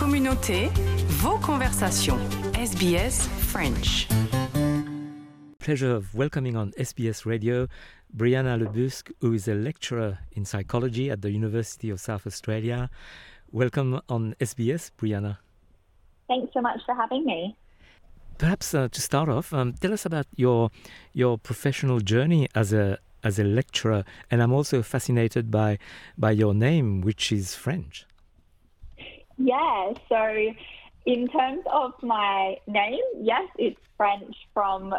communauté, vos conversations. SBS French. Pleasure of welcoming on SBS Radio Brianna Le Busque, who is a lecturer in psychology at the University of South Australia. Welcome on SBS, Brianna. Thanks so much for having me. Perhaps uh, to start off, um, tell us about your your professional journey as a as a lecturer, and I'm also fascinated by by your name, which is French. Yeah, so in terms of my name, yes, it's French from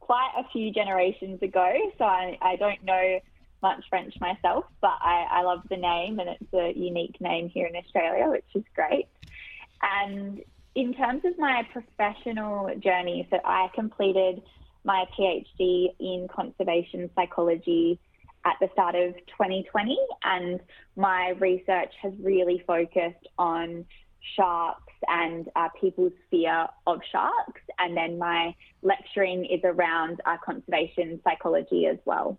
quite a few generations ago. So I, I don't know much French myself, but I, I love the name and it's a unique name here in Australia, which is great. And in terms of my professional journey, so I completed my PhD in conservation psychology at the start of 2020, and my research has really focused on sharks and uh, people's fear of sharks. And then my lecturing is around uh, conservation psychology as well.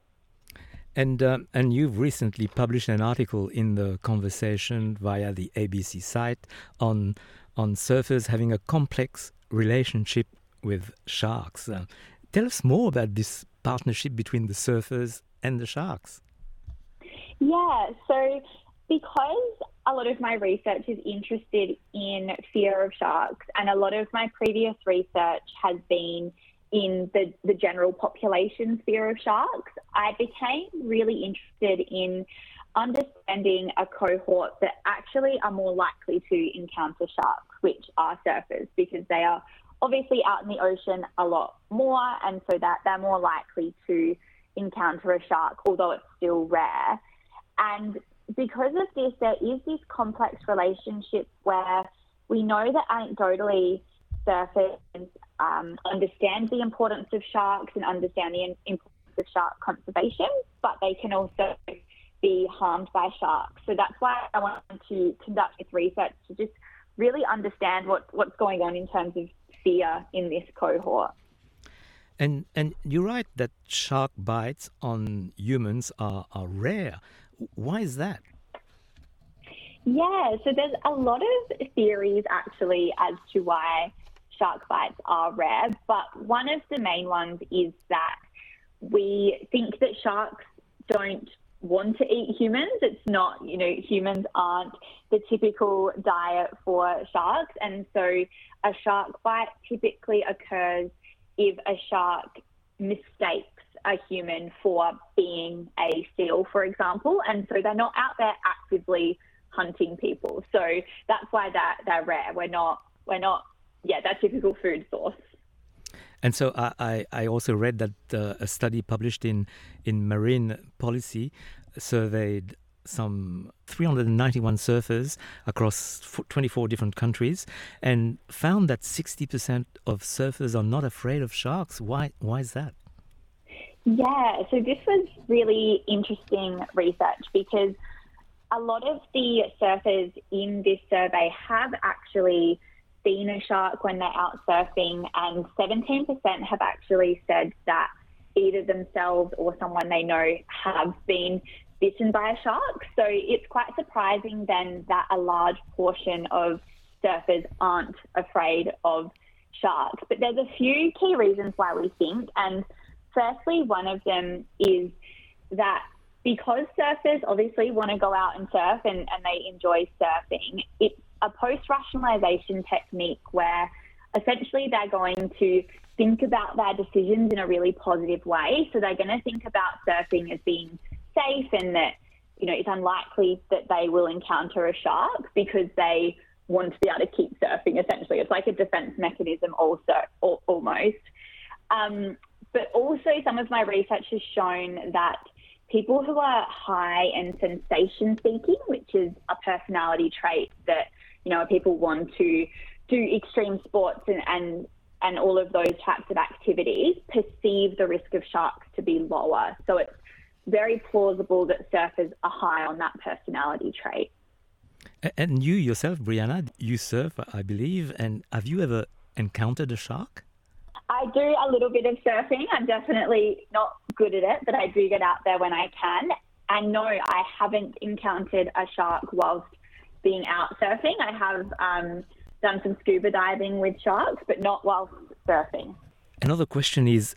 And um, and you've recently published an article in the conversation via the ABC site on on surfers having a complex relationship with sharks. Uh, tell us more about this partnership between the surfers and the sharks. Yeah, so because a lot of my research is interested in fear of sharks, and a lot of my previous research has been in the, the general population's fear of sharks, I became really interested in understanding a cohort that actually are more likely to encounter sharks, which are surfers, because they are obviously out in the ocean a lot more, and so that they're more likely to encounter a shark, although it's still rare. And because of this, there is this complex relationship where we know that anecdotally surfers um, understand the importance of sharks and understand the importance of shark conservation, but they can also be harmed by sharks. So that's why I wanted to conduct this research to just really understand what, what's going on in terms of fear in this cohort. And and you're right that shark bites on humans are, are rare. Why is that? Yeah, so there's a lot of theories actually as to why shark bites are rare, but one of the main ones is that we think that sharks don't want to eat humans. It's not, you know, humans aren't the typical diet for sharks. And so a shark bite typically occurs if a shark mistakes a human for being a seal, for example. And so they're not out there actively hunting people. So that's why they're, they're rare. We're not, we're not, yeah, that typical food source. And so I, I also read that uh, a study published in, in Marine Policy surveyed some 391 surfers across 24 different countries and found that 60% of surfers are not afraid of sharks. Why, why is that? Yeah, so this was really interesting research because a lot of the surfers in this survey have actually seen a shark when they're out surfing, and 17% have actually said that either themselves or someone they know have been bitten by a shark. So it's quite surprising then that a large portion of surfers aren't afraid of sharks. But there's a few key reasons why we think, and firstly, one of them is that because surfers obviously want to go out and surf and, and they enjoy surfing, it's a post rationalization technique where essentially they're going to think about their decisions in a really positive way. So they're going to think about surfing as being safe and that, you know, it's unlikely that they will encounter a shark because they want to be able to keep surfing essentially. It's like a defense mechanism also, almost. Um, but also some of my research has shown that people who are high in sensation seeking, which is a personality trait that, you know, people want to do extreme sports and, and and all of those types of activities perceive the risk of sharks to be lower. So it's very plausible that surfers are high on that personality trait. And you yourself, Brianna, you surf, I believe, and have you ever encountered a shark? I do a little bit of surfing. I'm definitely not good at it, but I do get out there when I can. And no, I haven't encountered a shark whilst being out surfing. I have um, done some scuba diving with sharks, but not whilst surfing. Another question is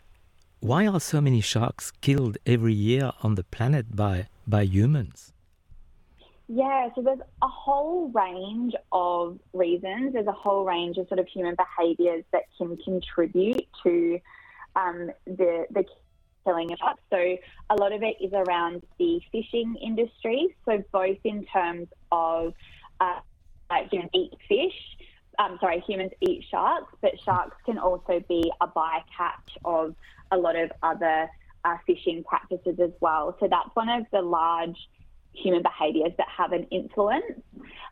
why are so many sharks killed every year on the planet by, by humans? Yeah, so there's a whole range of reasons. There's a whole range of sort of human behaviours that can contribute to um, the the killing of sharks. So a lot of it is around the fishing industry. So both in terms of uh, humans eat fish, um, sorry, humans eat sharks, but sharks can also be a bycatch of a lot of other uh, fishing practices as well. So that's one of the large human behaviours that have an influence.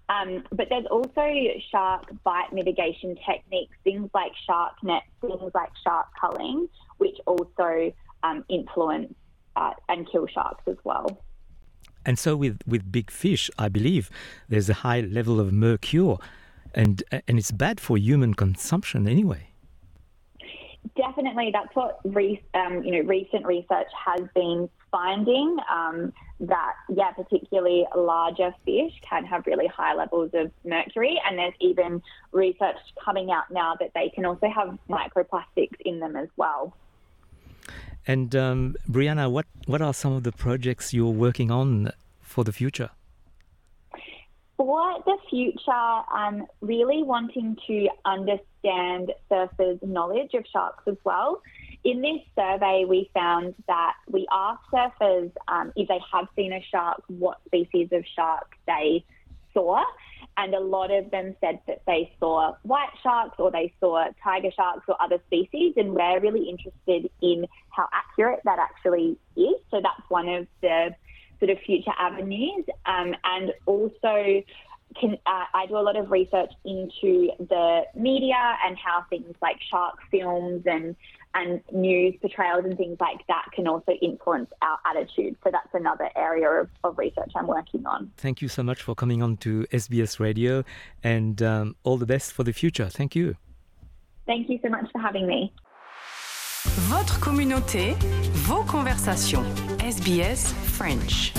Um, but there's also shark bite mitigation techniques, things like shark nets, things like shark culling, which also um, influence uh, and kill sharks as well. And so, with, with big fish, I believe there's a high level of mercury, and and it's bad for human consumption anyway. Definitely, that's what re- um, you know recent research has been finding. Um, that yeah, particularly larger fish can have really high levels of mercury, and there's even research coming out now that they can also have microplastics in them as well. And um, Brianna, what, what are some of the projects you're working on for the future? For the future, I'm really wanting to understand surfers' knowledge of sharks as well. In this survey, we found that we asked surfers um, if they have seen a shark, what species of shark they saw. And a lot of them said that they saw white sharks or they saw tiger sharks or other species. And we're really interested in how accurate that actually is. So that's one of the sort of future avenues. Um, and also, can, uh, I do a lot of research into the media and how things like shark films and and news portrayals and things like that can also influence our attitude. So that's another area of, of research I'm working on. Thank you so much for coming on to SBS Radio and um, all the best for the future. Thank you. Thank you so much for having me. Votre communauté, vos conversations. SBS French.